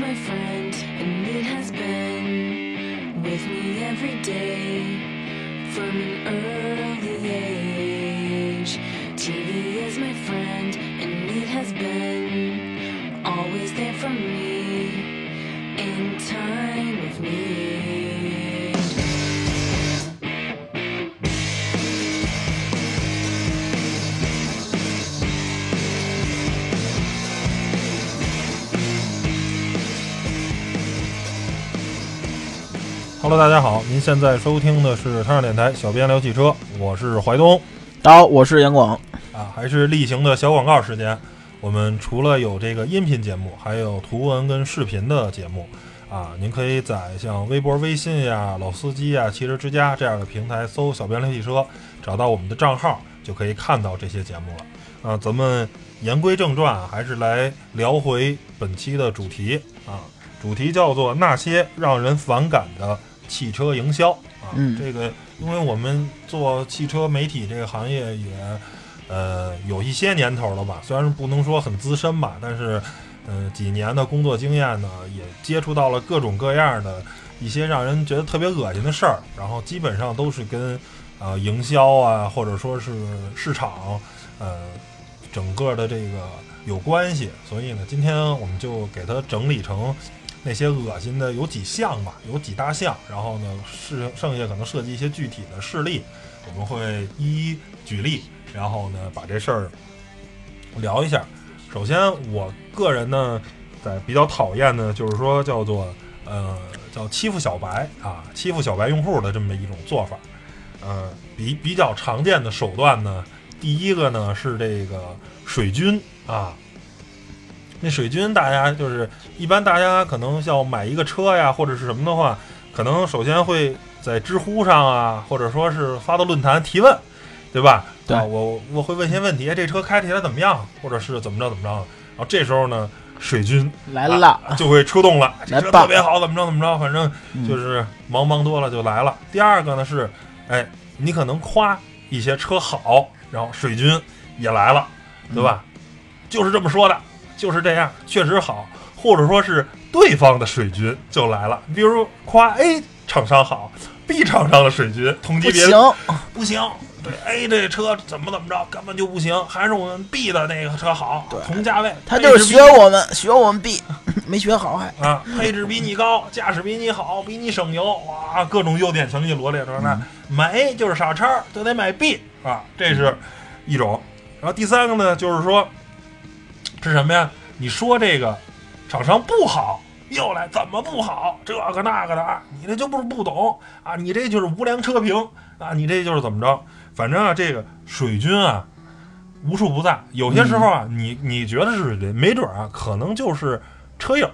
my friend, and it has been with me every day from an early Hello，大家好，您现在收听的是汤上电台小编聊汽车，我是怀东大家好，我是杨广。啊，还是例行的小广告时间。我们除了有这个音频节目，还有图文跟视频的节目啊，您可以在像微博、微信呀、老司机呀、汽车之家这样的平台搜“小编聊汽车”，找到我们的账号，就可以看到这些节目了。啊，咱们言归正传啊，还是来聊回本期的主题啊，主题叫做那些让人反感的汽车营销啊。嗯这个因为我们做汽车媒体这个行业也呃有一些年头了吧，虽然是不能说很资深吧，但是呃几年的工作经验呢，也接触到了各种各样的一些让人觉得特别恶心的事儿，然后基本上都是跟呃营销啊，或者说是市场呃整个的这个有关系，所以呢，今天我们就给它整理成那些恶心的有几项吧，有几大项，然后呢，是剩下可能涉及一些具体的事例，我们会一一举例，然后呢，把这事儿聊一下。首先，我个人呢，在比较讨厌的，就是说叫做呃叫欺负小白啊，欺负小白用户的这么一种做法。呃，比比较常见的手段呢，第一个呢是这个水军啊。那水军，大家就是一般大家可能要买一个车呀，或者是什么的话，可能首先会在知乎上啊，或者说是发到论坛提问，对吧？对啊，我我会问一些问题，哎这车开起来怎么样，或者是怎么着怎么着。然后这时候呢，水军来了，啊就会出动了，这车特别好，怎么着怎么着，反正嗯就是忙忙多了就来了。第二个呢是，哎，你可能夸一些车好，然后水军也来了，对吧？就是这么说的，就是这样，确实好，或者说是对方的水军就来了，比如夸 A 厂商好，B 厂商的水军同级别不行，不行，对 A 这车怎么怎么着根本就不行，还是我们 B 的那个车好，同价位，他就是学我们，学我们 B，没学好还。啊，配置比你高，驾驶比你好，比你省油，哇，各种优点全给你罗列出来。那买 A 就是傻叉，就得买 B 啊，这是一种。然后第三个呢，就是说是什么呀？你说这个厂商不好，又来怎么不好？这个那个的啊，你这就不是不懂啊，你这就是无良车评啊，你这就是怎么着？反正啊，这个水军啊，无处不在。有些时候啊，你你觉得是水军，没准啊，可能就是车友，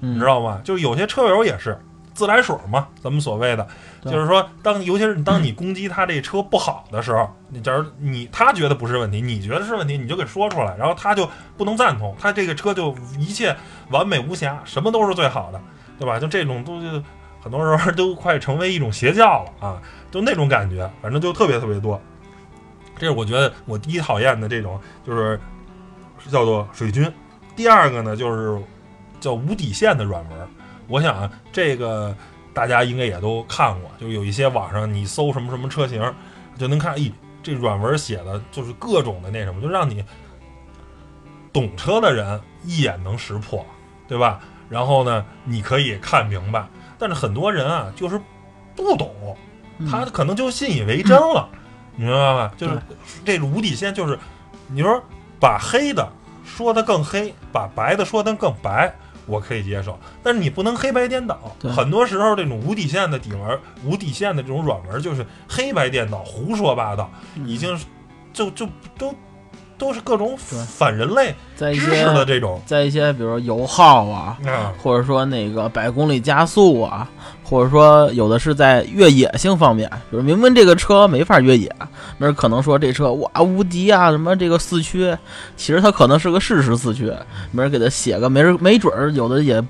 你知道吗？就有些车友也是自来水嘛，咱们所谓的，就是说，当尤其是当你攻击他这车不好的时候，你假如你他觉得不是问题，你觉得是问题，你就给说出来，然后他就不能赞同，他这个车就一切完美无瑕，什么都是最好的，对吧？就这种东西很多时候都快成为一种邪教了啊，就那种感觉，反正就特别特别多。这是我觉得我第一讨厌的这种，就是叫做水军。第二个呢，就是叫无底线的软文。我想啊，这个大家应该也都看过，就有一些网上你搜什么什么车型，就能看，咦，这软文写的就是各种的那什么，就让你懂车的人一眼能识破，对吧？然后呢，你可以看明白。但是很多人啊，就是不懂，嗯他可能就信以为真了，你明白吧？就是这个无底线，就是你说把黑的说的更黑，把白的说的更白，我可以接受。但是你不能黑白颠倒。很多时候这种无底线的底文、无底线的这种软文，就是黑白颠倒、胡说八道，嗯已经就就都都是各种对。反人类在一些的些这种。在一些比如说油耗啊，啊。或者说那个百公里加速啊，或者说有的是在越野性方面，比如明明这个车没法越野，没人可能说这车哇无敌啊，什么这个四驱，其实它可能是个适时四驱，没人给它写个没人没准儿有的也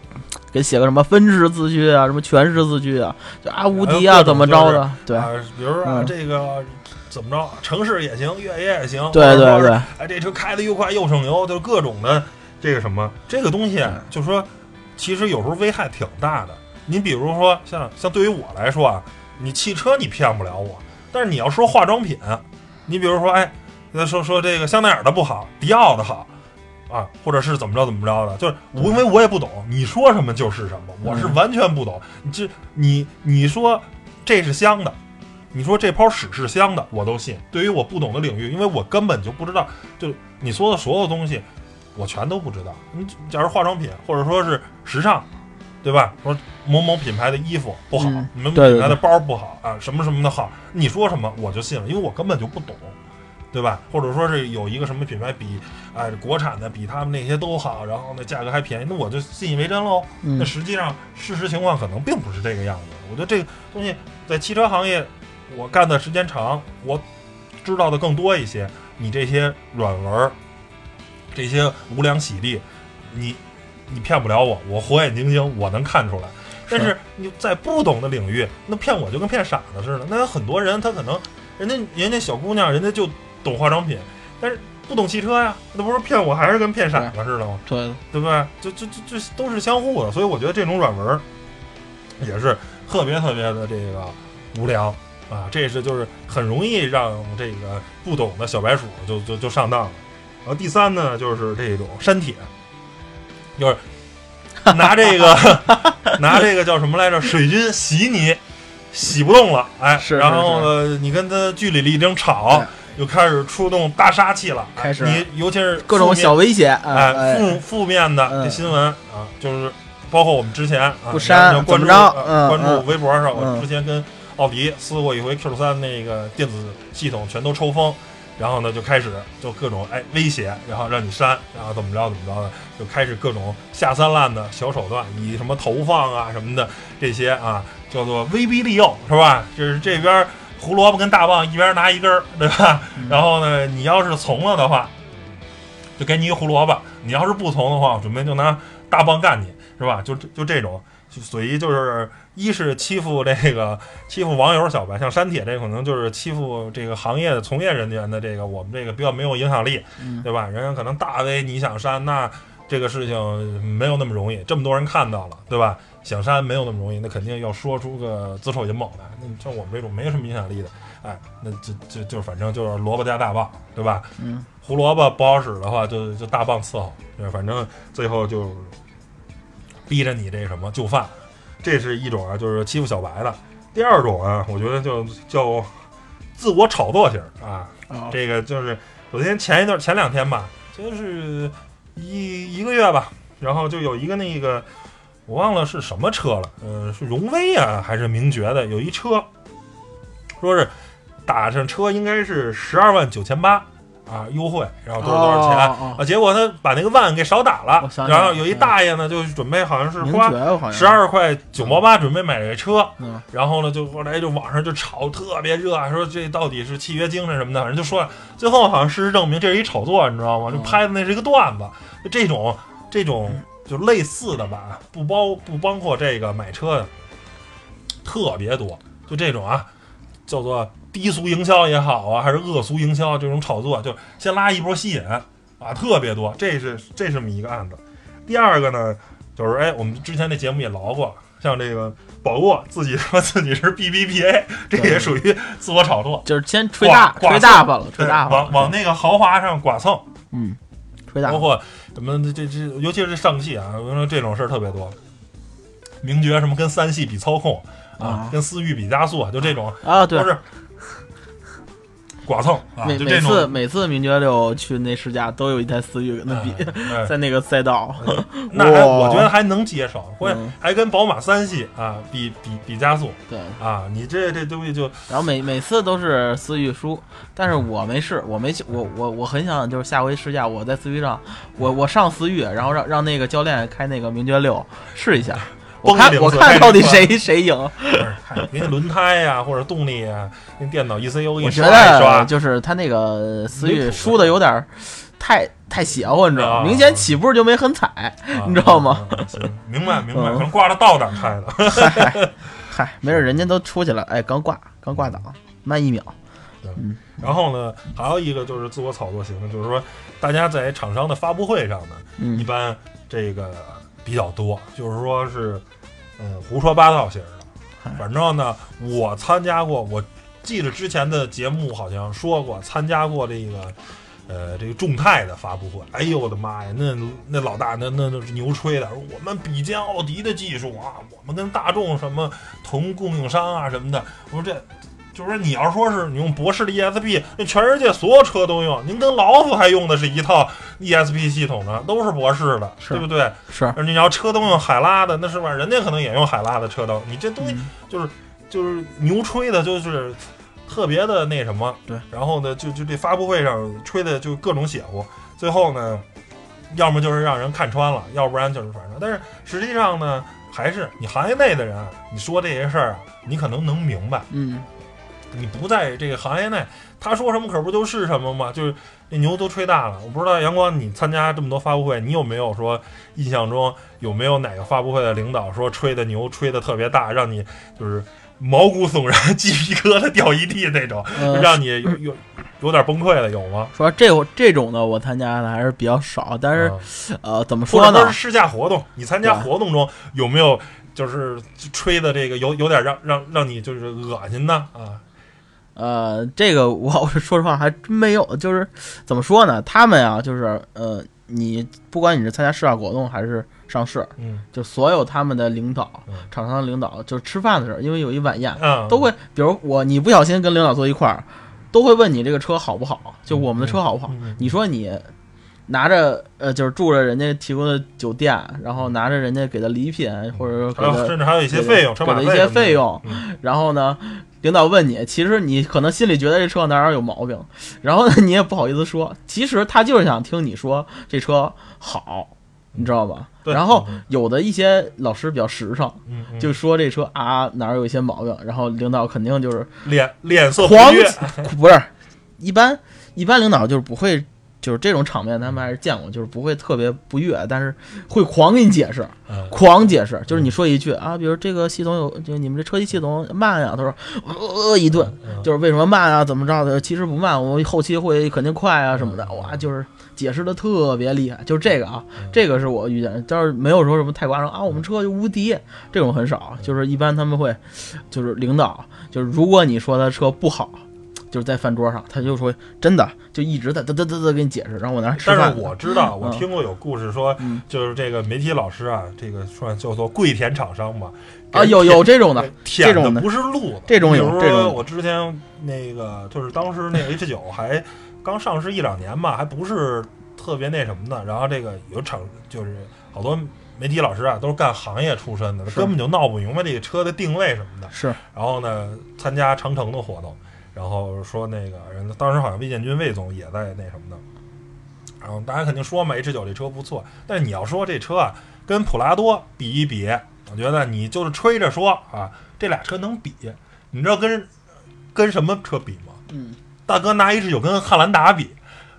给写个什么分时四驱啊，什么全时四驱啊，就啊无敌啊怎么着的，对。啊，比如说啊嗯。这个怎么着，城市也行，越野也行，对对对，哎，这车开的又快又省油，就是各种的这个什么这个东西就是说其实有时候危害挺大的。你比如说像像对于我来说啊，你汽车你骗不了我，但是你要说化妆品，你比如说哎，说说这个香奈儿的不好，迪奥的好。啊，或者是怎么着怎么着的，就是我因为我也不懂，你说什么就是什么，我是完全不懂。你这你你说这是香的，你说这泡屎是香的，我都信。对于我不懂的领域，因为我根本就不知道，就你说的所有东西，我全都不知道。你假如化妆品或者说是时尚，对吧？说某某品牌的衣服不好，嗯你们品牌的包不好啊，什么什么的好，你说什么我就信了，因为我根本就不懂。对吧？或者说是有一个什么品牌比，哎，国产的比他们那些都好，然后呢价格还便宜，那我就信以为真喽。嗯那实际上事实情况可能并不是这个样子。我觉得这个东西在汽车行业，我干的时间长，我知道的更多一些。你这些软文儿，这些无良洗地，你你骗不了我，我火眼金睛，我能看出来。但是你在不懂的领域，那骗我就跟骗傻子似的。那有很多人他可能，人家人家小姑娘，人家就懂化妆品，但是不懂汽车呀，那不是骗我还是跟骗傻子似的吗？对，对不对？就就就就都是相互的，所以我觉得这种软文儿也是特别特别的这个无良啊，这是就是很容易让这个不懂的小白鼠就就就上当了。然后第三呢，就是这种删帖，就是拿这个 拿这个叫什么来着？水军洗你，洗不动了，哎，是是然后呢，你跟他据理力争吵，又开始出动大杀器了，哎开始你尤其是各种小威胁，哎，哎，负负面的嗯这新闻啊，就是包括我们之前啊，不删关注关注嗯微博上，我嗯之前跟奥迪撕过一回 Q 三那个电子系统全都抽风，然后呢就开始就各种哎威胁，然后让你删，然后怎么着怎么着的，就开始各种下三滥的小手段，以什么投放啊什么的这些啊，叫做威逼利诱是吧？就是这边胡萝卜跟大棒一边拿一根儿，对吧？嗯然后呢，你要是从了的话，就给你一胡萝卜；你要是不从的话，我准备就拿大棒干你，是吧？就就这种，就所以就是一是欺负这个欺负网友小白，像删帖这可能就是欺负这个行业的从业人员的这个我们这个比较没有影响力，嗯对吧？人家可能大 V 你想删，那这个事情没有那么容易，这么多人看到了，对吧？想删没有那么容易，那肯定要说出个子丑寅卯来。那像我们这种没什么影响力的，哎，那就就就反正就是萝卜加大棒，对吧？嗯，胡萝卜不好使的话，就就大棒伺候，对，反正最后就逼着你这什么就范，这是一种啊，就是欺负小白的。第二种啊，我觉得就叫自我炒作型啊，哦。这个就是首先前一段前两天吧，就是一一个月吧，然后就有一个那个我忘了是什么车了，呃，是荣威啊还是名爵的，有一车说是打上车应该是十二万九千八啊优惠，然后多少多少钱。哦哦啊，结果他把那个万给少打了然后有一大爷呢，就准备好像是花十，二块九毛八准备买这车，嗯。然后呢，就后来就网上就炒特别热，啊说这到底是契约精神什么的，反正就说了，最后好像事实证明这是一炒作，你知道吗？就嗯拍的那是一个段子，就这种这种就类似的吧，不包不包括这个买车的特别多，就这种啊，叫做低俗营销也好啊，还是恶俗营销这种炒作，就先拉一波吸引啊，特别多，这是这是这么一个案子。第二个呢，就是哎，我们之前那节目也聊过，像这个宝沃自己说自己是 BBPA，这也属于自我炒作，就是先吹大挂吹大发了，吹大发了往往那个豪华上剐蹭，嗯，吹大。包括什么这这，尤其是上汽啊，我说这种事儿特别多。名爵什么跟三系比操控啊啊，跟思域比加速，就这种啊，对。都，是剐蹭啊，每每次每次名爵六去那试驾都有一台思域跟他比，哎哎。在那个赛道，那还哇。我觉得还能接受，还跟宝马三系啊比比比加速对，啊，你这这东西就然后每每次都是思域输，但是我没试，我没去，我我我很想就是下回试驾，我在思域上，我我上思域，然后让让那个教练开那个名爵六试一下，我看我看到底谁谁赢，不是嗨给你轮胎呀、或者动力呀、那电脑 ECU 给你我觉刷一刷，就是他那个思域输的有点儿太太邪乎，你知道啊吗？明显起步就没很踩，啊你知道吗？明白明白，嗯可能挂着倒档开的。嗨 嗨，没事人家都出去了，哎，刚挂刚挂档，慢一秒，然后呢，还有一个就是自我炒作型的，就是说大家在厂商的发布会上呢，一嗯般这个比较多，就是说是嗯胡说八道型的。反正呢，我参加过，我记得之前的节目好像说过，参加过这个。呃，这个众泰的发布会，哎呦我的妈呀，那那老大那那那是牛吹的，说我们比肩奥迪的技术啊，我们跟大众什么同供应商啊什么的。我说这就是说你要说是你用博世的 ESP，那全世界所有车都用，您跟老虎还用的是一套 ESP 系统呢，都是博世的，对不对？是，你要车都用海拉的，那是吧？人家可能也用海拉的车灯，你这东西嗯就是就是牛吹的，就是特别的那什么。对，然后呢，就就这发布会上吹的就各种邪乎，最后呢，要么就是让人看穿了，要不然就是反正，但是实际上呢，还是你行业内的人，你说这些事儿啊，你可能能明白。嗯，你不在这个行业内，他说什么可不就是什么吗？就是那牛都吹大了。我不知道阳光，你参加这么多发布会，你有没有说印象中有没有哪个发布会的领导说吹的牛吹的特别大，让你就是毛骨悚然、鸡皮疙瘩掉一地那种，呃让你有有有点崩溃的有吗？说这这种的我参加的还是比较少，但是、啊呃，怎么说呢？者是试驾活动，你参加活动中有没有就是吹的这个有有点让让让你就是恶心的？啊？呃，这个我 我说实话还真没有，就是怎么说呢？他们啊，就是呃，你不管你是参加试驾活动还是上市，嗯。就所有他们的领导嗯、厂商的领导，就是吃饭的时候，因为有一晚宴，嗯，都会，比如我你不小心跟领导坐一块儿，都会问你这个车好不好，就我们的车好不好？你说你拿着呃，就是住着人家提供的酒店，然后拿着人家给的礼品，或者说给的甚至还有一些费用，车给的一些费用，嗯。然后呢，领导问你，其实你可能心里觉得这车哪哪有毛病，然后呢，你也不好意思说，其实他就是想听你说这车好，你知道吧？对然后嗯有的一些老师比较实诚，就说这车啊哪儿有一些毛病，然后领导肯定就是脸脸色黄，不是一般一般领导就是不会。就是这种场面，他们还是见过，就是不会特别不悦，但是会狂给你解释，嗯狂解释。就是你说一句啊，比如这个系统有，就你们这车机系统慢呀，他说呃一顿，嗯就是为什么慢啊，怎么着的？其实不慢，我们后期会肯定快啊什么的。哇，就是解释的特别厉害，就是这个啊，这个是我遇见的，但是没有说什么太夸张啊，我们车就无敌这种很少，就是一般他们会，就是领导，就是如果你说他车不好。就是在饭桌上，他就说真的，就一直在嘚嘚嘚嘚给你解释，然后我那吃饭但是。我知道，我嗯听过有故事说，嗯就是这个媒体老师啊，这个算叫做跪舔厂商吧。啊，有有这种的，舔这种的不是路子，这种有比如我之前那个就是当时那个 H 九还刚上市一两年吧，还不是特别那什么的。然后这个有厂就是好多媒体老师啊，都是干行业出身的，根本就闹不明白这个车的定位什么的。是然后呢，参加长城的活动，然后说那个人当时好像魏建军魏总也在那什么的，然后大家肯定说嘛，H 九这车不错，但是你要说这车啊跟普拉多比一比，我觉得你就是吹着说啊，这俩车能比，你知道跟跟什么车比吗？嗯，大哥拿 H 九跟汉兰达比，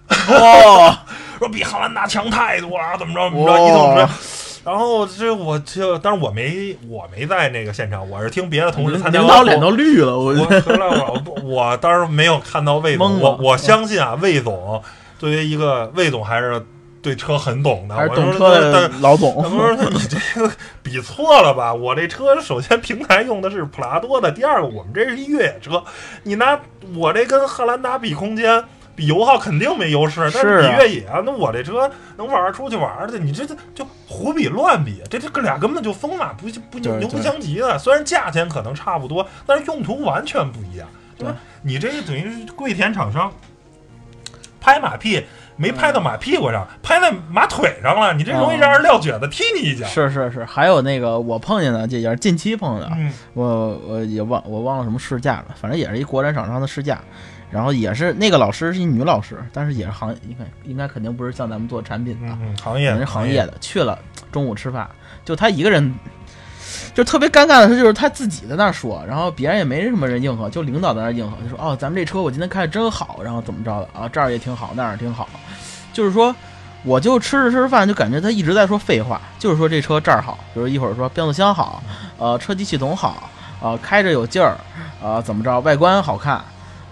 哦，说比汉兰达强太多了，怎么着？怎么着，哇。一通吹。然后这我就，但是我没我没在那个现场，我是听别的同事参加领导脸都绿了，我我后来我我当时没有看到魏总，我我相信啊，魏总作为一个魏总还是对车很懂的，还是我懂车的但老总。他说你这个 比错了吧？我这车首先平台用的是普拉多的，第二个我们这是一越野车，你拿我这跟汉兰达比空间。比油耗肯定没优势，但是比越野啊，那我这车能玩儿出去玩儿去，你这这就胡比乱比，这这哥俩根本就风马不不就牛不相及的。虽然价钱可能差不多，但是用途完全不一样。对吧你这等于是跪舔厂商，拍马屁没拍到马屁股上，拍在马腿上了，你这容易让人撂蹶子，踢你一脚。是是是，还有那个我碰见的，这也是近期碰见的，嗯我我也忘我忘了什么试驾了，反正也是一国产厂商的试驾，然后也是那个老师是一女老师，但是也是行应该应该肯定不是像咱们做产品的，行业人是行业的，去了中午吃饭，就他一个人，就特别尴尬的是，就是他自己在那说，然后别人也没什么人应和，就领导在那应和，就说哦，咱们这车我今天开的真好，然后怎么着的啊，这儿也挺好，那儿也挺好，就是说。我就吃着吃着饭，就感觉他一直在说废话，就是说这车这儿好，比如一会儿说变速箱好，呃，车机系统好，呃，开着有劲儿，呃，怎么着，外观好看，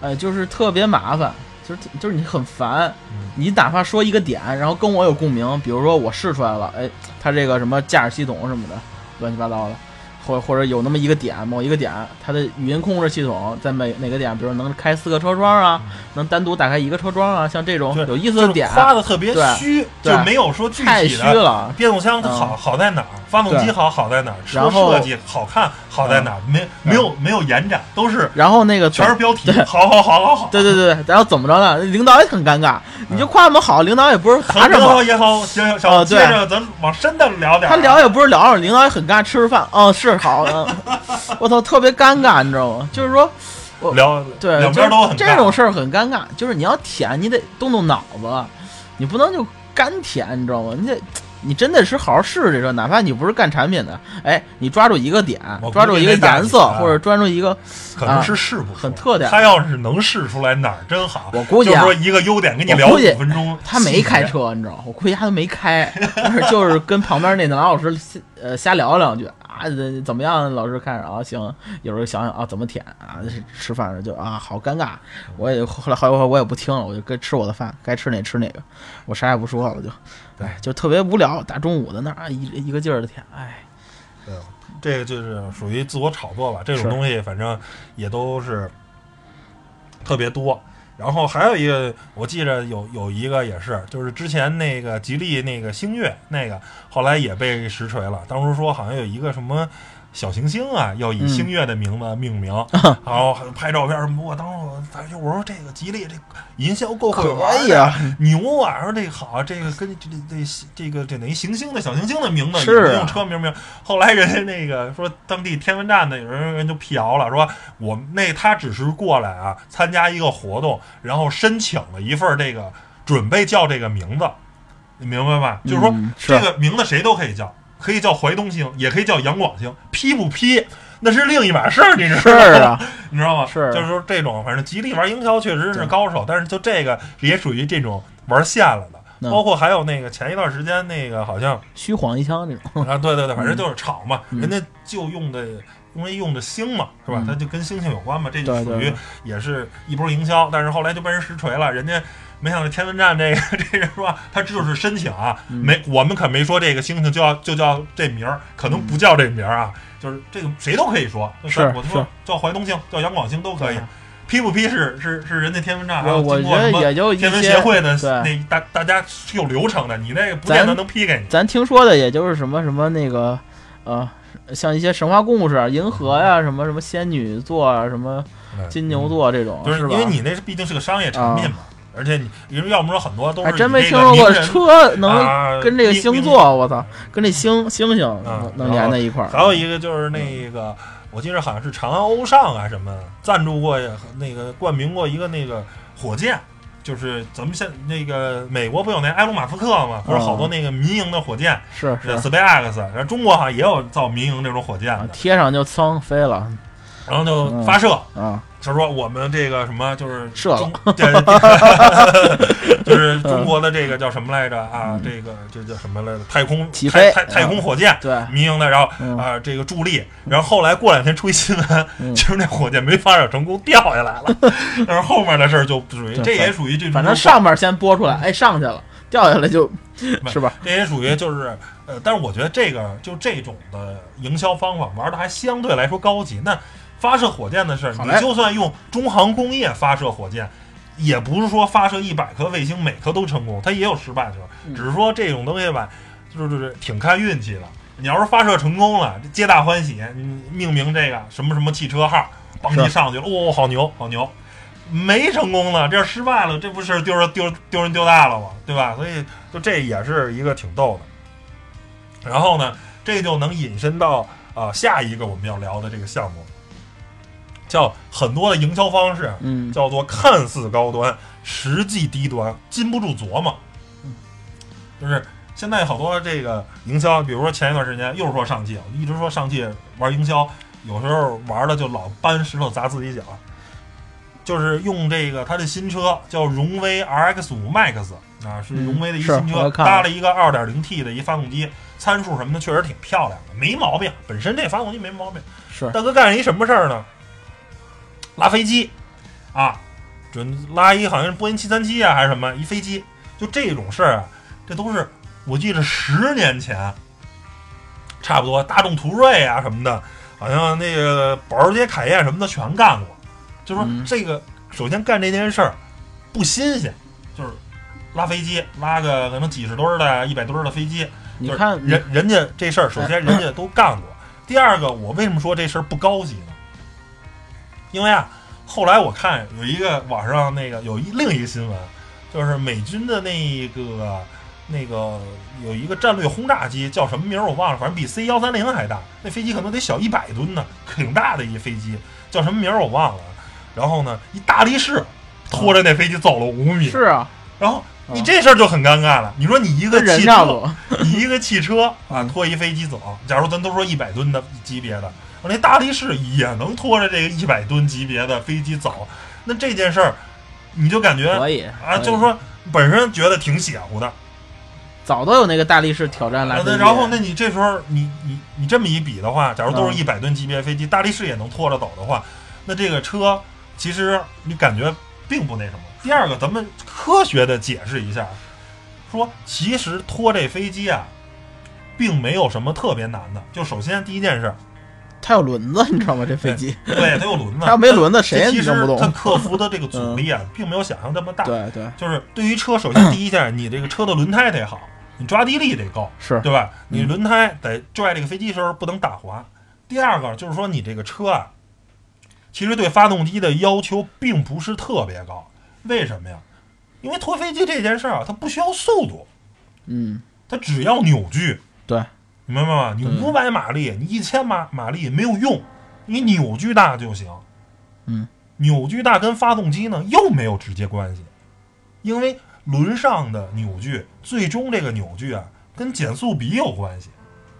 呃，就是特别麻烦。就是就是你很烦嗯，你哪怕说一个点，然后跟我有共鸣，比如说我试出来了，哎，它这个什么驾驶系统什么的，乱七八糟的，或或者有那么一个点，某一个点，它的语音控制系统在每哪个点，比如能开四个车窗啊，能单独打开一个车窗啊，像这种有意思就是的点，夸的特别虚，就没有说具体的太虚。了。变速箱它好嗯好在哪儿？发动机好好在哪儿？车然后嗯设计好看好在哪儿？没没有没有延展，都是然后那个全是标题。好好好好好，对对对，然后怎么着呢？领导也很尴尬，你就夸我们好，领导也不是很答什么好，也好，行行行，接着咱往深的聊点儿。他聊也不是聊，领导也很尴尬，吃着饭，嗯，是好，嗯，我操，特别尴尬，你知道吗？就是说，聊对，两边都很这种事儿很尴尬，就是你要舔，你得动动脑子，你不能就干舔，你知道吗？你得。你真的是好好试试这车，哪怕你不是干产品的，哎，你抓住一个点抓住一个颜色，啊或者抓住一个，可能是试不啊很特点他要是能试出来哪儿真好，我估计啊就是说一个优点跟你聊五分钟，他没开车，你知道吗？我估计他都没开，但是就是跟旁边那男老师呃瞎聊两句啊，这怎么样？老师看着啊，行，有时候想想啊，怎么舔啊？吃吃饭时就啊，好尴尬。我也后来后来我也不听了，我就该吃我的饭，该吃哪吃哪个，我啥也不说了，就，哎，就特别无聊。大中午的那儿一一个劲儿的舔，哎，对，这个就是属于自我炒作吧。这种东西反正也都是特别多。然后还有一个，我记着有有一个也是，就是之前那个吉利那个星越那个，后来也被实锤了。当时说好像有一个什么小行星啊，要以嗯星月的名字命名，然后还拍照片什么。我当时我反正我说这个吉利这营销够会玩可以的啊，牛啊！说这个好，这个跟这这这这个这等于行星的小行星的名字，是啊也不用车名名。后来人家那个说当地天文站的有人人就辟谣了，说我那他只是过来啊参加一个活动，然后申请了一份这个准备叫这个名字，你明白吧？就是说这个名字谁都可以叫，可以叫淮东星，也可以叫杨广星，批不批那是另一码事儿，你知道是吗？啊，你知道吗？是就是说这种，反正吉利玩营销确实是高手，但是就这个也属于这种玩线了的。嗯包括还有那个前一段时间那个好像虚晃一枪那种，啊，对对对，反正就是炒嘛，嗯人家就用的因为用的星嘛，是吧？嗯它就跟星星有关嘛，这就属于也是一波营销，但是后来就被人实锤了，人家。没想到天文站这个 这人说他就是申请啊，嗯没我们可没说这个星星就要就叫这名儿，可能不叫这名儿啊，就是这个谁都可以说，就是我说叫淮东星，叫杨广星都可以，批不批是是是人家天文站，还我有我觉得经过什么也就天文协会的对那大大家是有流程的，你那个不见得能批给你。咱听说的也就是什么什么那个，呃，像一些神话故事，银河呀，什么什么仙女座啊，什么金牛座这种，嗯就是？因为你那是毕竟是个商业产品嘛，而且你要么说很多都是还真没听说过个车能啊跟这个星座，我操，跟这星星星啊能能连在一块儿。还有一个就是那个，我记得好像是长安欧尚啊什么赞助过那个冠名过一个那个火箭，就是咱们现那个美国不有那埃隆马斯克嘛，不是好多那个民营的火箭，是是呃 SpaceX，然后中国好像也有造民营这种火箭啊的，贴上就噌飞了然后就发射。啊！他说我们这个什么就是射了中，对 就是中国的这个叫什么来着啊嗯？这个这叫什么来着？太空起飞太太太空火箭。对，民营的，然后嗯啊、这个助力，然后后来过两天出一新闻，嗯就是那火箭没发射成功，掉下来了。但是后面的事儿就不属于，这也属于这种，反正上面先播出来，哎，上去了，掉下来就，是吧？这也属于就是呃，但是我觉得这个就这种的营销方法玩的还相对来说高级。那发射火箭的事儿，你就算用中航工业发射火箭，也不是说发射一百颗卫星每颗都成功，它也有失败的时候。嗯只是说这种东西吧，就是就是挺看运气的。你要是发射成功了，皆大欢喜，你命名这个什么什么汽车号，邦是一上去了，哦，好牛，好牛。没成功呢，这失败了，这不是丢人丢丢人丢大了吗？对吧？所以就这也是一个挺逗的。然后呢，这就能引申到啊、呃下一个我们要聊的这个项目，叫很多的营销方式，嗯，叫做看似高端，实际低端，禁不住琢磨。就是现在好多这个营销，比如说前一段时间又说上汽，一直说上汽玩营销，有时候玩的就老搬石头砸自己脚。就是用这个它的新车叫荣威 RX 五 Max 啊，是荣威的一个新车，搭了一个 2.0T 的一发动机，参数什么的确实挺漂亮的，没毛病。本身这发动机没毛病。是大哥干了一什么事儿呢？拉飞机啊，准拉一好像是波音七三七啊还是什么一飞机，就这种事儿啊，这都是我记得十年前，差不多大众途锐啊什么的，好像那个保时捷凯宴什么的全干过。就说嗯这个首先干这件事儿不新鲜，就是拉飞机拉个可能几十吨儿的、一百吨儿的飞机，就是你看人人家这事儿，首先人家都干过。第二个，我为什么说这事儿不高级呢？因为啊，后来我看有一个网上那个有一另一个新闻，就是美军的那个那个有一个战略轰炸机叫什么名儿我忘了，反正比 C 幺三零还大，那飞机可能得小一百吨呢，挺大的一飞机，叫什么名儿我忘了。然后呢，一大力士拖着那飞机走了五米，是啊，然后你这事儿就很尴尬了。你说你一个汽车。你一个汽车 啊嗯拖一飞机走，假如咱都说一百吨的级别的，那大力士也能拖着这个一百吨级别的飞机走，那这件事儿你就感觉可以啊，就是说本身觉得挺邪乎的，早都有那个大力士挑战来那然后那你这时候你你你这么一比的话，假如都是嗯一百吨级别飞机，大力士也能拖着走的话，那这个车其实你感觉并不那什么。第二个，咱们科学的解释一下，说其实拖这飞机啊，并没有什么特别难的。就首先第一件事，它有轮子，你知道吗？这飞机对，它有轮子，它要没轮子谁也其实弄不动它克服的这个阻力啊，并没有想象这么大。对对就是对于车，首先第一件，你这个车的轮胎得好，你抓地力得够。是对吧？你嗯轮胎得拽这个飞机时候不能打滑。第二个就是说，你这个车啊，其实对发动机的要求并不是特别高。为什么呀？因为拖飞机这件事儿啊，它不需要速度，嗯，它只要扭矩，对，明白吗？你对五百马力，你一千马马力没有用，你扭矩大就行。嗯，扭矩大跟发动机呢又没有直接关系，因为轮上的扭矩，最终这个扭矩啊跟减速比有关系。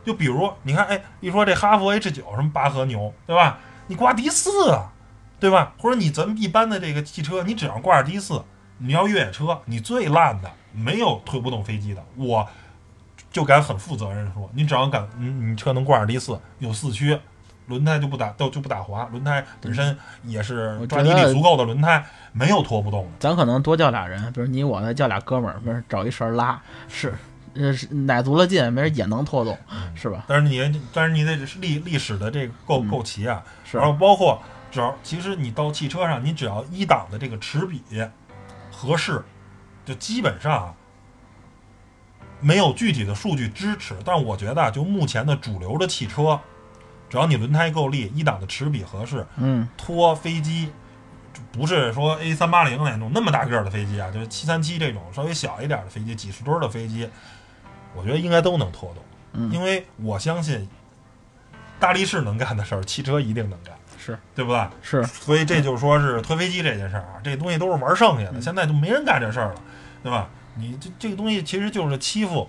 就比如你看，哎，一说这哈弗 H 九什么八和牛，对吧？你挂 D 四啊，对吧？或者你咱们一般的这个汽车，你只要挂着 D 四，你要越野车，你最烂的没有推不动飞机的，我就敢很负责任说，你只要敢，你你车能挂着第四，有四驱，轮胎就不打都就不打滑，轮胎本身也是抓地力足够的轮胎，没有拖不动的。咱可能多叫俩人，比如你我再叫俩哥们儿，没事找一绳拉，是，呃，是奶足了劲，没人也能拖动，是吧？但是你，但是你得历历史的这个够嗯够齐啊，是然后包括只要其实你到汽车上，你只要一档的这个齿比合适，就基本上啊没有具体的数据支持，但我觉得啊，就目前的主流的汽车，只要你轮胎够力，一档的齿比合适，嗯，拖飞机。不是说 A 三八零那种那么大个儿的飞机啊，就是七三七这种稍微小一点的飞机，几十吨的飞机，我觉得应该都能拖动。嗯因为我相信大力士能干的事儿，汽车一定能干，是对不对？是，所以这就是说是推飞机这件事儿啊，这东西都是玩剩下的，嗯现在就没人干这事儿了，对吧？你这这个东西其实就是欺负，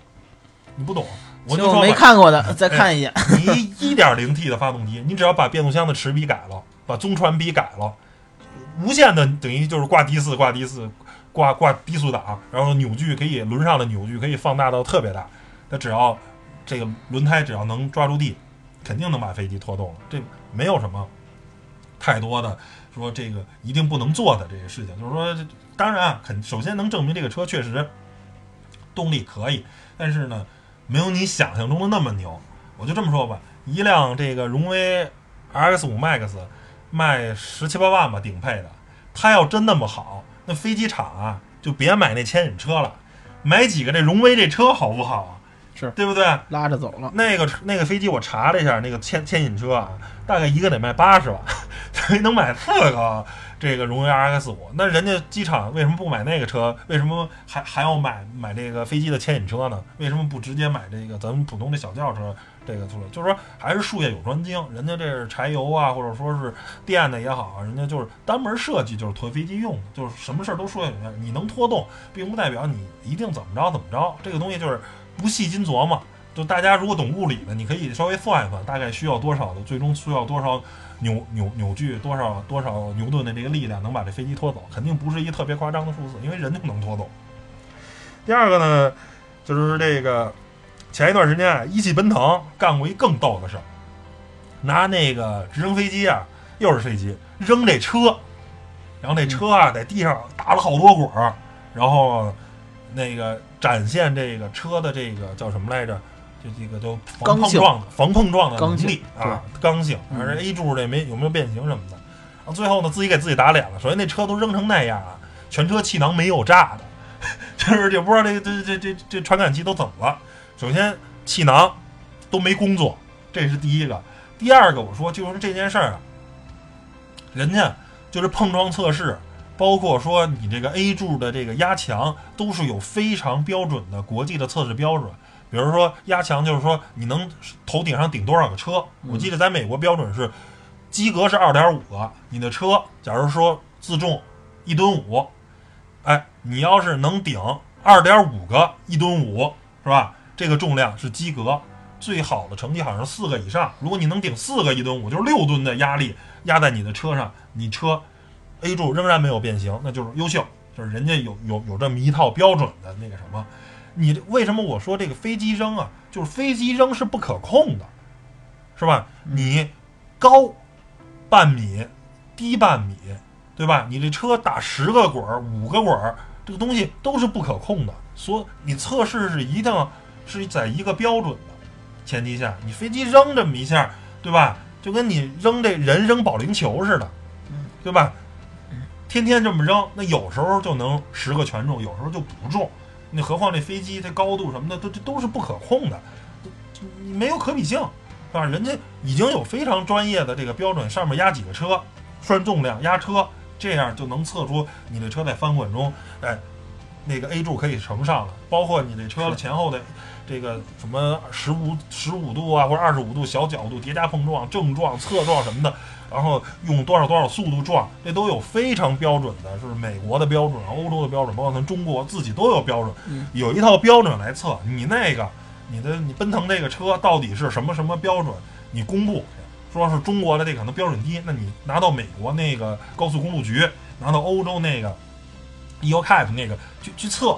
你不懂。我就就没，看过的再看一眼，你一点零 T 的发动机，你只要把变速箱的齿比改了，把中传比改了，无限的等于就是挂低四挂低四挂挂低速档，然后扭矩可以轮上的扭矩可以放大到特别大，它只要这个轮胎只要能抓住地，肯定能把飞机拖动了。这没有什么太多的说这个一定不能做的这些事情，就是说，这当然啊，肯首先能证明这个车确实动力可以，但是呢，没有你想象中的那么牛。我就这么说吧，一辆这个荣威 RX 五 Max 卖十七八万吧，顶配的，它要真那么好，那飞机场啊就别买那牵引车了，买几个这荣威这车好不好啊？是对不对？拉着走了，那个那个飞机我查了一下，那个牵牵引车啊，大概一个得卖八十万，能买四个这个荣威 RX 五。那人家机场为什么不买那个车？为什么还还要买买这个飞机的牵引车呢？为什么不直接买这个咱们普通的小轿车这个出来？就是说还是术业有专精，人家这是柴油啊，或者说是电的也好，人家就是单门设计就是拖飞机用的，就是什么事儿都说有。你能拖动，并不代表你一定怎么着怎么着，这个东西就是不细心琢磨。就大家如果懂物理的，你可以稍微算一算，大概需要多少的，最终需要多少扭扭扭矩，多少多少牛顿的这个力量能把这飞机拖走，肯定不是一特别夸张的数字，因为人就能拖走。第二个呢，就是这个前一段时间啊，一汽奔腾干过一更逗的事儿，拿那个直升飞机啊，又是飞机扔这车，然后那车啊在地上打了好多滚儿，然后那个展现这个车的这个叫什么来着？就这个都防碰撞的防碰撞的能力啊，刚性，嗯而 A 柱这没有没有变形什么的。然后最后呢，自己给自己打脸了。首先那车都扔成那样啊，全车气囊没有炸的，就是也不知道这这这这这传感器都怎么了。首先气囊都没工作，这是第一个。第二个，我说就是这件事儿啊，人家就是碰撞测试，包括说你这个 A 柱的这个压强，都是有非常标准的国际的测试标准。比如说压强，就是说你能头顶上顶多少个车？我记得在美国标准是及格是二点五个，你的车假如说自重一吨五，哎，你要是能顶二点五个一吨五，是吧？这个重量是及格。最好的成绩好像是四个以上，如果你能顶四个一吨五，就是六吨的压力压在你的车上，你车 A 柱仍然没有变形，那就是优秀，就是人家有有有这么一套标准的那个什么。你为什么我说这个飞机扔啊？就是飞机扔是不可控的，是吧？你高半米，低半米，对吧？你这车打十个滚儿、五个滚儿，这个东西都是不可控的。所你测试是一定是在一个标准的前提下，你飞机扔这么一下，对吧？就跟你扔这人扔保龄球似的，对吧？天天这么扔，那有时候就能十个全中，有时候就不中。那何况这飞机这高度什么的，都这都是不可控的，你没有可比性，是吧？人家已经有非常专业的这个标准，上面压几个车，算重量压车，这样就能测出你这车在翻滚中，哎，那个 A 柱可以承上了，包括你这车前后的这个什么十五十五度啊，或者二十五度小角度叠加碰撞、正撞、侧撞什么的，然后用多少多少速度撞，这都有非常标准的，是美国的标准、欧洲的标准，包括咱中国自己都有标准，嗯有一套标准来测你那个你的你奔腾这个车到底是什么什么标准，你公布。说是中国的这可能标准低，那你拿到美国那个高速公路局，拿到欧洲那个 EOCAP 那个去去测，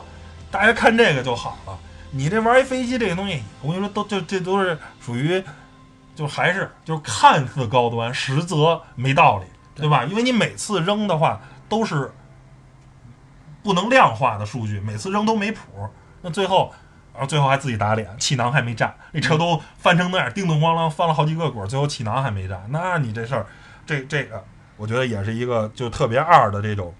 大家看这个就好了。你这玩一飞机这个东西，我跟你说，都这这都是属于，就还是就是看似高端，实则没道理，对吧？因为你每次扔的话都是不能量化的数据，每次扔都没谱，那最后。然后最后还自己打脸，气囊还没炸，那车都翻成那样，叮咚咣啷翻了好几个滚，最后气囊还没炸，那你这事儿，这这个，我觉得也是一个就特别二的这种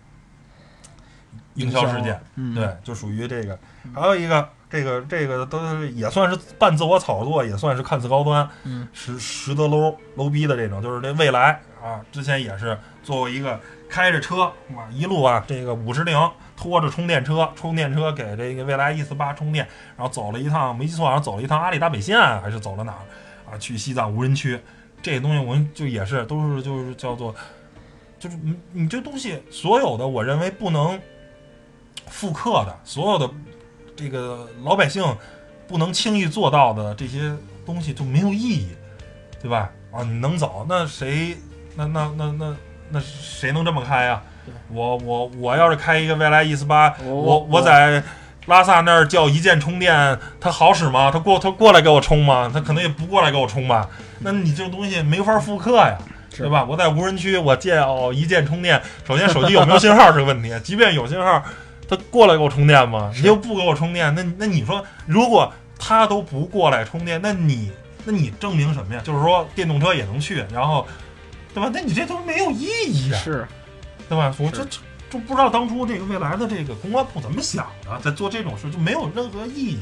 营销事件，嗯，对，就属于这个。还有一个，这个这个都也算是半自我炒作，也算是看似高端，嗯，实实得 low low 逼的这种，就是这蔚来啊，之前也是作为一个开着车哇，一路啊，这个五十铃拖着充电车，充电车给这个蔚来 E 四八充电，然后走了一趟，没记错好像走了一趟阿里大北线，还是走了哪儿啊？去西藏无人区，这东西我们就也是都是就是叫做，就是你你这东西所有的，我认为不能复刻的，所有的这个老百姓不能轻易做到的这些东西就没有意义，对吧？啊，你能走，那谁，那那那那那谁能这么开呀、对我我我要是开一个未来 E 四八，我我我在拉萨那儿叫一键充电，它好使吗？它过它过来给我充吗？它可能也不过来给我充吧。那你这个东西没法复刻呀，对吧？我在无人区，我叫一键充电，首先手机有没有信号是个问题，即便有信号，它过来给我充电吗？你又不给我充电，那那你说，如果他都不过来充电，那你那你证明什么呀？就是说电动车也能去，然后，对吧？那你这都没有意义啊。是对吧？我这这就不知道当初这个未来的这个公关部怎么想的，在做这种事就没有任何意义，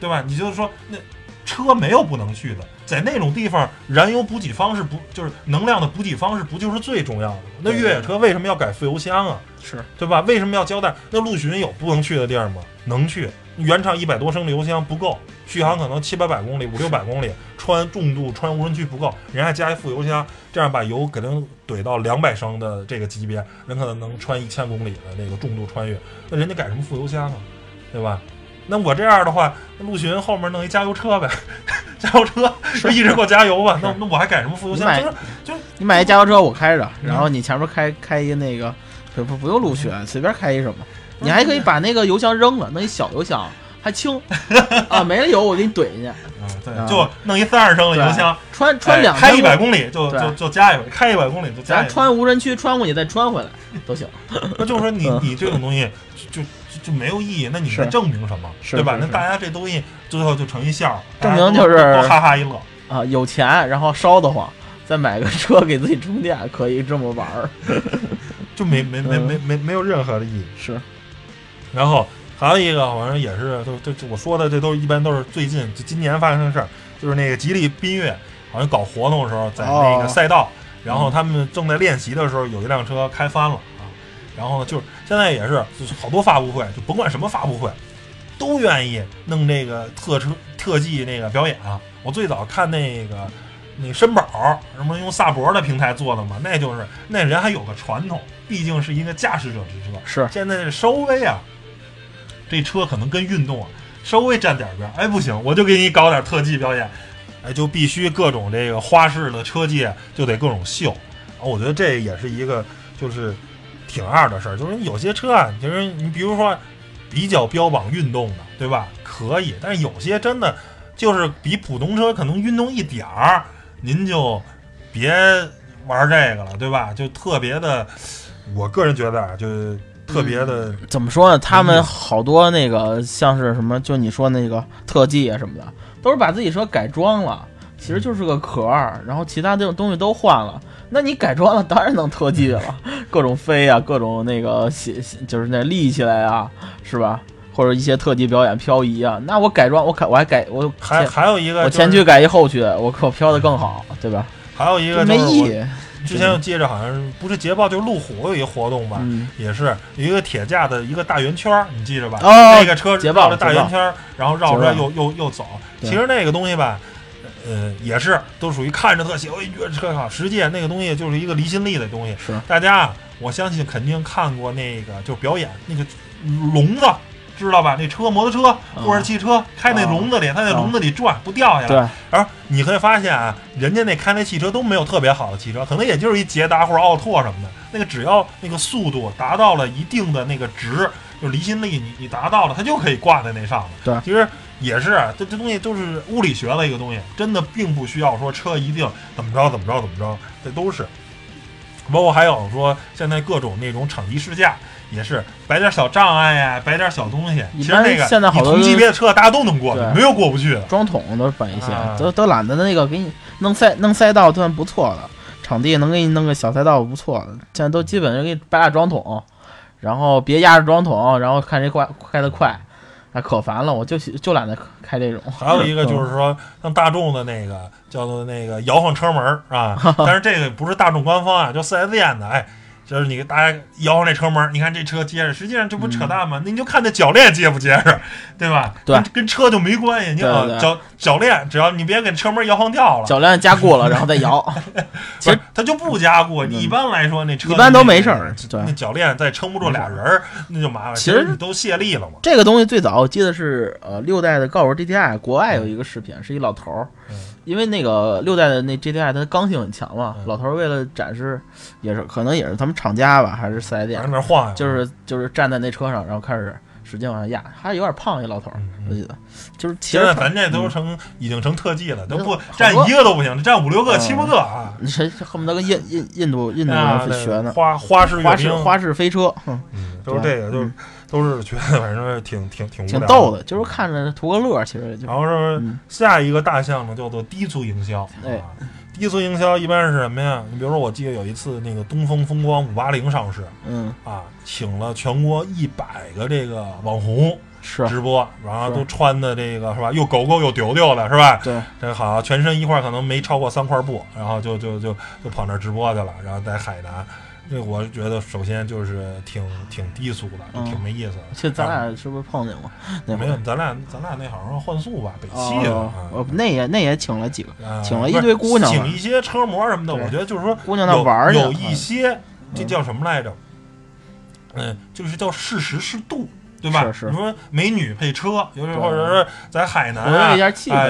对吧？你就是说那车没有不能去的，在那种地方，燃油补给方式不就是能量的补给方式不就是最重要的吗？那越野车为什么要改副油箱啊？是，对吧？为什么要交代？那陆巡有不能去的地儿吗？能去。原厂一百多升的油箱不够，续航可能七八百公里、五六百公里，穿重度穿无人区不够，人家加一副油箱，这样把油给它怼到两百升的这个级别，人可能能穿一千公里的那个重度穿越。那人家改什么副油箱啊？对吧？那我这样的话，那陆巡后面弄一加油车呗，加油车就一直给我加油吧。那那我还改什么副油箱？就是就是你买一加油车我开着，嗯然后你前面开开一个那个，不不不用陆巡，随便开一什么，你还可以把那个油箱扔了，弄一小油箱还轻啊，没了油我给你怼进去，嗯对，啊就弄一三十升的油箱，穿穿哎两开一百公里就就就加一回，开一百公里就加一回。穿无人区穿过去再穿回来都行。那就是说你嗯你这种东西就就就没有意义，那你是在证明什么？对吧？那大家这东西最后就成一笑，证大家都明就是都哈哈一乐。啊，有钱然后烧得慌，再买个车给自己充电，可以这么玩儿。就没没没嗯没没没有任何的意义。是，然后还有一个，好像也是，就就就我说的，这都一般都是最近就今年发生的事儿，就是那个吉利缤越好像搞活动的时候，在那个哦赛道，然后他们正在练习的时候，有一辆车开翻了啊。然后呢，就是现在也是，就是好多发布会，就甭管什么发布会，都愿意弄这个特车特技那个表演啊。我最早看那个那绅宝什么用萨博的平台做的嘛，那就是那人还有个传统，毕竟是一个驾驶者之车。是现在这稍微啊，这车可能跟运动啊稍微沾点边儿。哎，不行，我就给你搞点特技表演，哎，就必须各种这个花式的车技就得各种秀。啊，我觉得这也是一个就是挺二的事儿，就是有些车啊，就是你比如说比较标榜运动的，对吧？可以，但是有些真的就是比普通车可能运动一点儿，您就别玩这个了，对吧？就特别的，我个人觉得啊，就特别的，怎么说呢？他们好多那个像是什么，就你说那个特技啊什么的，都是把自己车改装了，其实就是个壳儿，然后其他这种东西都换了。那你改装了，当然能特技了，各种飞啊，各种那个写就是那立起来啊，是吧？或者一些特技表演漂移啊，那我改装，我改我还改我还还有一个、我前驱，改一后驱，我可飘的更好，对吧？还有一个这没意义。之前我记着好像不是捷豹，就是路虎有一个活动吧，嗯，也是有一个铁架的一个大圆圈儿，你记着吧？哦那个车捷豹绕着大圆圈儿，然后绕着又又又走。其实那个东西吧，呃，也是都属于看着特写，哎，觉得车好。实际那个东西就是一个离心力的东西。是大家啊，我相信肯定看过那个就表演那个笼子。知道吧？那车、摩托车或者汽车开那笼子里，它在笼子里转，不掉下来。对，而你会发现啊，人家那开那汽车都没有特别好的汽车，可能也就是一捷达或者奥拓什么的。那个只要那个速度达到了一定的那个值，就离心力你你达到了，它就可以挂在那上面。对其实也是啊这这东西都是物理学的一个东西，真的并不需要说车一定怎么着怎么着怎么着，这都是。包括还有说现在各种那种场地试驾。也是摆点小障碍呀、摆点小东西。其实那个现在好多同级别的车大家都能过去，没有过不去的。装桶都摆一些，啊都都懒得那个给你弄赛弄赛道算不错的，场地能给你弄个小赛道不错的，现在都基本上给你摆俩装桶，然后别压着装桶，然后看谁快开得快，啊可烦了，我就喜就懒得开这种。还有一个 就是说，像大众的那个叫做那个摇晃车门儿啊，但是这个不是大众官方啊，就四 S 店的，哎，就是你给大家摇晃这车门，你看这车结实，实际上这不扯淡吗？那你就看那铰链结不结实，对吧？对跟，跟车就没关系。你对对啊铰铰链，只要你别给车门摇晃掉了，铰链加固了，然后再摇，其实它就不加固。你一般来说那车一般都没事儿对那铰链再撑不住俩人儿，那就麻烦。其实你都卸力了嘛。这个东西最早我记得是呃六代的高尔 GTI，国外有一个视频，是一老头儿嗯，因为那个六代的那 GTI 它刚性很强嘛，嗯。老头儿为了展示，也是可能也是他们厂家吧，还是四 S 店就是就是站在那车上，然后开始使劲往下压，还有点胖一老头我记得，就是其实现在咱这都成已经成特技了，都不站一个都不行，站五六个、嗯。七八个啊！谁恨不得跟印印印度印度啊，人学呢，花花式花式兵，花式飞车，哼，嗯，就是这个，就是都是觉得反正挺挺挺无聊挺逗的，就是看着图个乐，其实就然后是嗯下一个大项目叫做低俗营销，哎啊，低俗营销一般是什么呀？你比如说，我记得有一次那个东风风光五八零上市嗯啊，请了全国一百个这个网红是直播，然后都穿的这个是吧，又狗狗又丢丢的是吧？对，这好像，全身一块儿可能没超过三块布，然后就就就就跑那儿直播去了，然后在海南。这我觉得首先就是挺挺低俗的，挺没意思的。其实咱俩是不是碰见过？那没有，咱俩咱俩那好像是换宿吧，北汽的哦，那也那也请了几个啊请了一堆姑娘请一些车模什么的，我觉得就是说姑娘那有玩儿去有一些这嗯叫什么来着？嗯，就是叫适时适度。对吧？你说美女配车，尤其或者是在海南啊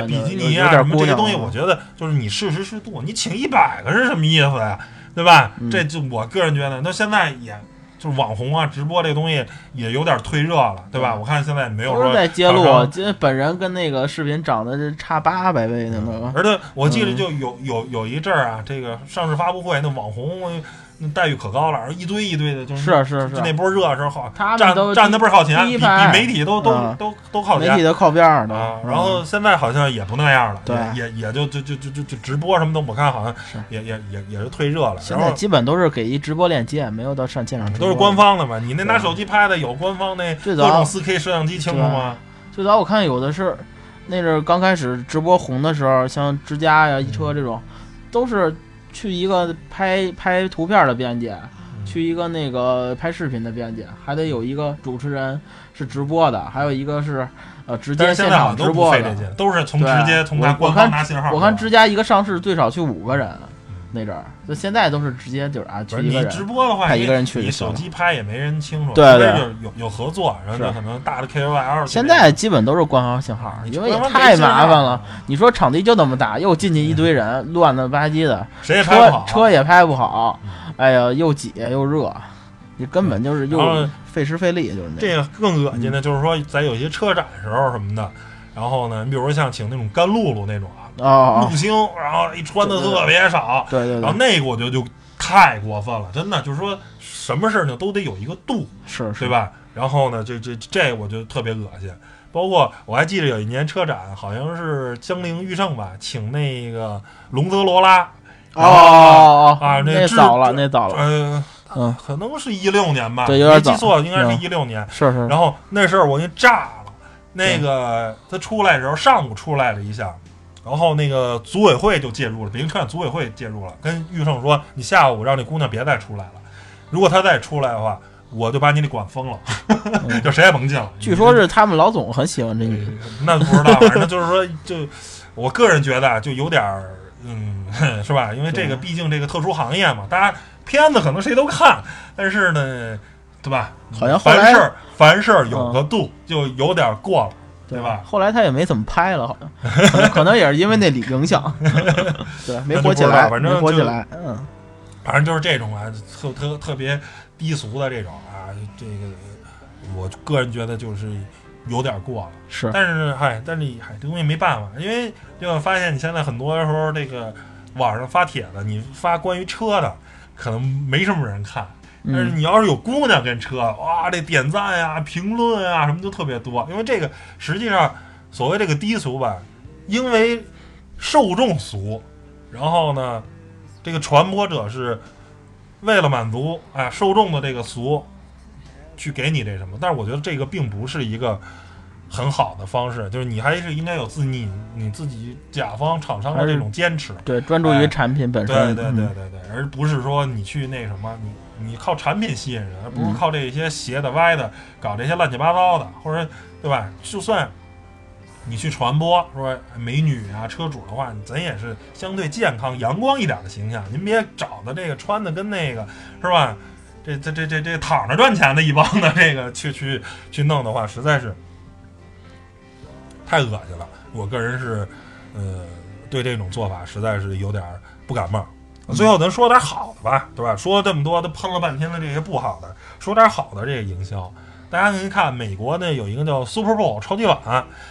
比基尼啊什么这些东西，啊我觉得就是你适时适度。你请一百个是什么意思呀？对吧？嗯这就我个人觉得，那现在也就是网红啊，直播这东西也有点退热了，对吧？嗯我看现在也没有说在揭露厂，商这本人跟那个视频长得是差八百倍呢，那个而且我记得嗯就有有有一阵儿啊，这个上市发布会那网红那待遇可高了，一堆一堆的，就是是是就那波热的时候好，他们站都站的倍儿靠前，比比媒体都都嗯都都靠前媒体都靠边儿的然后现在好像也不那样了，对也也也就就就就就就直播什么的，我看好像也也也也是退热了。现在基本都是给一直播链接，没有到上现场。都是官。方的嘛，你那拿手机拍的有官方那各种四 K 摄像机清楚吗？最早我看有的是，那阵儿刚开始直播红的时候，像之家呀、一车这种，都是去一个拍拍图片的编辑，嗯。去一个那个拍视频的编辑，还得有一个主持人是直播的，还有一个是呃直接现场直播的。都是从对直接从他我官方拿信号。我看之家一个上市最少去五个人，那阵儿，就现在都是直接就是啊你去一个人。直播的话，一个人去你手机拍也没人清楚，对就是有有合作，然后就可能大的 KOL。现在基本都是官方信号，因为太麻烦了。你说场地就那么大，又进去一堆人，乱的吧唧的，谁也拍不车好。车也拍不好，哎呀，又挤又热，你根本就是又费时费力，就是那这个。个更恶心的就是说，在有些车展时候什么的，然后呢，你比如说像请那种干露露那种啊，哦哦，陆星，然后一穿的特别少，对对对。然后，那个我觉得就太过分了，真的就是说什么事儿呢都得有一个度，是是。对？吧？然后呢，这这这我觉得特别恶心。包括我还记得有一年车展，好像是江铃驭胜吧，请那个龙泽罗拉。哦哦哦，啊，那制早了，那早了，呃，嗯，可能是一六年吧，对有点没记错，应该是嗯。一六年。是是。然后那事儿我给炸了，那个他出来的时候，上午出来了一下，然后那个组委会就介入了，北京车展组委会介入了，跟玉胜说，你下午让那姑娘别再出来了，如果她再出来的话，我就把你得管封了，就谁也甭进了。据说是他们老总很喜欢这女的，那不知道，反正就是说，就我个人觉得啊，就有点儿，嗯，是吧？因为这个毕竟这个特殊行业嘛，大家片子可能谁都看，但是呢，对吧？好像凡事儿凡事儿有个度，就有点过了，对吧？后来他也没怎么拍了，好像 可能也是因为那里影响，对，没火起来，反正就没火起来，嗯，反正就是这种啊，特特特别低俗的这种啊，这个我个人觉得就是有点过了。是但是嗨，但是嗨，这东西没办法，因为就会发现你现在很多时候这个网上发帖子，你发关于车的，可能没什么人看。但是嗯，你要是有姑娘跟车，哇，这点赞呀、评论啊什么就特别多。因为这个实际上所谓这个低俗吧，因为受众俗，然后呢，这个传播者是为了满足哎受众的这个俗，去给你这什么。但是我觉得这个并不是一个很好的方式，就是你还是应该有自你你自己甲方厂商的这种坚持。对，专注于产品本对身，对对对对对，而不是说你去那什么，你你靠产品吸引人，而不是嗯靠这些斜的歪的，搞这些乱七八糟的，或者对吧？就算你去传播说美女啊、车主的话，咱也是相对健康、阳光一点的形象。您别找的这个穿的跟那个是吧？这这这这这躺着赚钱的一帮的这个去去去弄的话，实在是太恶心了。我个人是呃对这种做法实在是有点不感冒。最后咱说点好的吧，对吧？说了这么多，都喷了半天的这些不好的，说点好的这个营销。大家可以看美国呢有一个叫 Super Bowl 超级碗，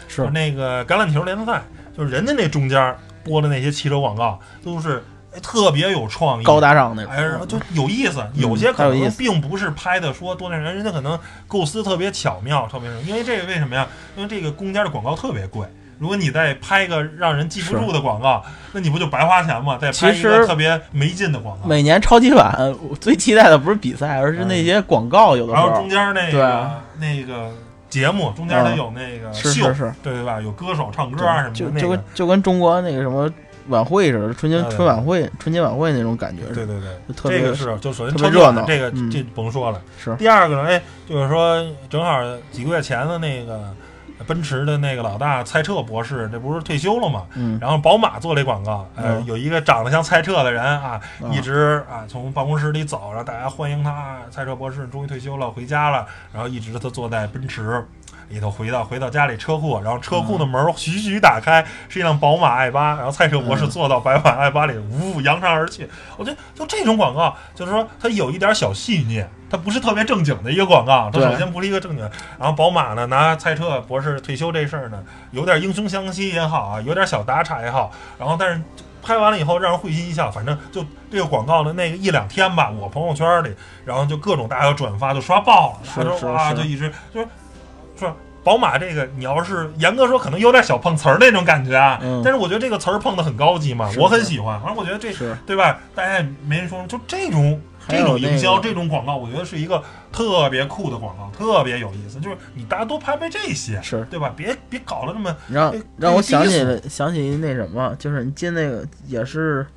是那个橄榄球联赛，就是人家那中间播的那些汽车广告都是哎特别有创意、高大上那种，哎，就有意思。有些可能并不是拍的说多那人，人家可能构思特别巧妙，特别什么。因为这个为什么呀？因为这个公家的广告特别贵。如果你再拍个让人记不住的广告，那你不就白花钱吗？再拍一个特别没劲的广告，每年超级碗，我最期待的不是比赛，而是那些广告。有的时候。然后中，间那个那个节目中间它嗯。有那个秀，是是是，对对吧？有歌手唱歌啊什么的，就就跟就跟中国那个什么晚会似的，春节春晚会、春节晚会那种感觉，对对对，特别这个是就首先特别热闹。这个嗯。这甭说了。是。第二个呢，哎，就是说正好几个月前的那个奔驰的那个老大蔡澈博士，这不是退休了吗？嗯，然后宝马做了一广告，呃，嗯有一个长得像蔡澈的人啊，啊一直啊从办公室里走，然后大家欢迎他，啊蔡澈博士终于退休了，回家了，然后一直他坐在奔驰。里头回到回到家里车库，然后车库的门儿徐徐打开，是一辆宝马 i 八，然后蔡澈博士嗯坐到白马 i 八里，呜扬长而去。我觉得就这种广告，就是说它有一点小细腻，它不是特别正经的一个广告，它首先不是一个正经。然后宝马呢，拿蔡澈博士退休这事儿呢，有点英雄相惜也好啊，有点小打岔也好，然后但是拍完了以后让人会心一笑，反正就这个广告的那个一两天吧，我朋友圈里，然后就各种大家转发，就刷爆了，是是然后哇，是就一直就是说。宝马这个，你要是严格说，可能有点小碰瓷儿那种感觉啊。嗯但是我觉得这个词儿碰的很高级嘛，是我很喜欢。反正我觉得这是对吧？大家也没人说，就这种这种营销、个这种广告，我觉得是一个特别酷的广告，特别有意思。就是你大家多拍拍这些，是对吧？别别搞了那么让哎让我想起了想起那什么，就是你进那个也是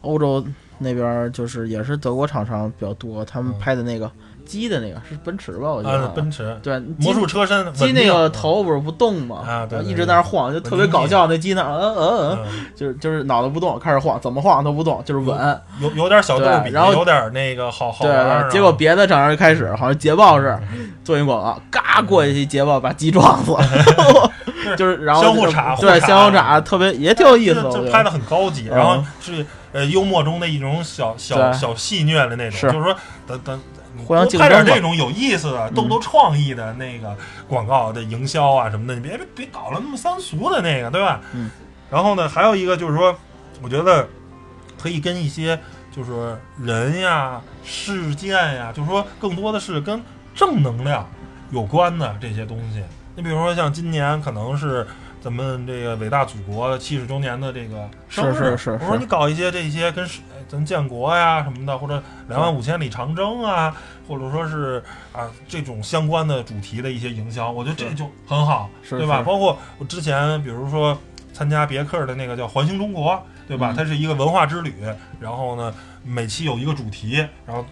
欧洲那边儿，就是也是德国厂商比较多，他们嗯拍的那个鸡的那个是奔驰吧？我记得啊，奔驰对魔术鸡车身鸡那个头不是不动吗？啊对对一直在那晃，就特别搞笑。那鸡那嗯嗯嗯，嗯，就是就是脑袋不动，开始晃，怎么晃都不动，就是稳。有有点小逗比，然后有点那个好好对玩儿啊。结果别的厂商就开始好像捷豹是做一广告，嘎过去一捷豹把鸡撞死了，就是然后相互就插对相互插，特别也挺有意思就拍的很高级，嗯然后是呃幽默中的一种小小小戏谑的那种，就是说等等。互相多拍点这种有意思的、逗逗创意的那个广告的营销啊什么的，你别别别搞了那么三俗的那个，对吧？嗯。然后呢，还有一个就是说，我觉得可以跟一些就是人呀、事件呀，就是说更多的是跟正能量有关的这些东西。你比如说像今年可能是咱们这个伟大祖国七十周年的这个生日，是是是我说你搞一些这些跟咱建国呀什么的，或者两万五千里长征啊，或者说是啊这种相关的主题的一些营销，我觉得这就很好，是对吧？包括我之前比如说参加别克的那个叫环形中国，对吧？嗯它是一个文化之旅，然后呢每期有一个主题，然后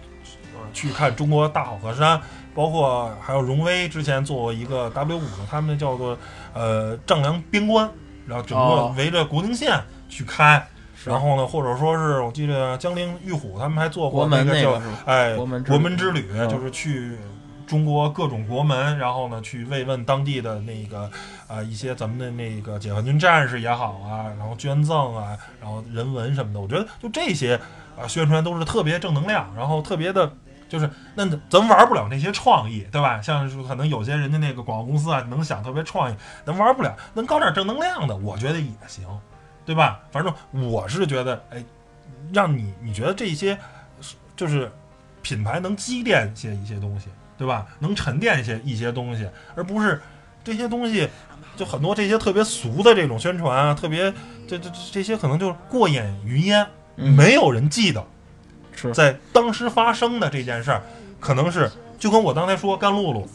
呃去看中国大好河山。包括还有荣威之前做过一个 W 五的，他们叫做呃丈量边关，然后整个哦围着国境线去开，是然后呢，或者说是我记得江陵玉虎他们还做过那个是吧？哎国门之国门之旅，嗯就是去中国各种国门，然后呢去慰问当地的那个啊、一些咱们的那个解放军战士也好啊，然后捐赠啊，然后人文什么的，我觉得就这些啊、宣传都是特别正能量，然后特别的。就是那咱玩不了那些创意，对吧？像是可能有些人家那个广告公司啊，能想特别创意，咱玩不了，能搞点正能量的，我觉得也行，对吧？反正我是觉得，哎，让你你觉得这些就是品牌能积淀一些一些东西，对吧？能沉淀一些一些东西，而不是这些东西就很多这些特别俗的这种宣传啊，特别这这这这些可能就是过眼云烟，嗯没有人记得。是在当时发生的这件事儿，可能是就跟我刚才说甘露露，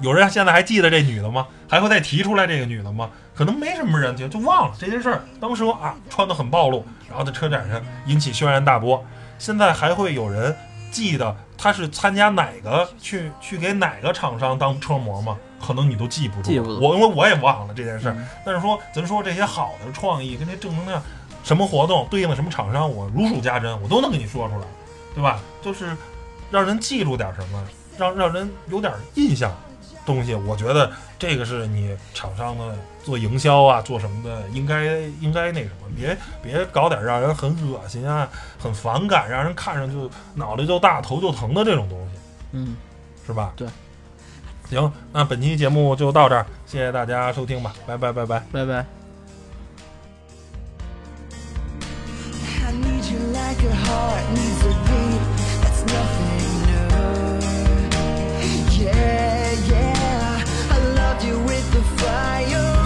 有人现在还记得这女的吗？还会再提出来这个女的吗？可能没什么人就，就忘了这件事儿。当时啊，穿的很暴露，然后在车展上引起轩然大波。现在还会有人记得她是参加哪个去去给哪个厂商当车模吗？可能你都记不住。记不住我因为我也忘了这件事儿。嗯但是说咱说这些好的创意跟这正能量，什么活动对应的什么厂商，我如数家珍，我都能给你说出来。对吧？就是让人记住点什么，让让人有点印象东西。我觉得这个是你厂商的做营销啊，做什么的，应该应该那什么，别别搞点让人很恶心啊、很反感，让人看上就脑袋就大、头就疼的这种东西，嗯，是吧？对。行，那本期节目就到这儿，谢谢大家收听吧，拜拜拜拜。拜拜。I need you like a heart needs Yeah. I loved you with the fire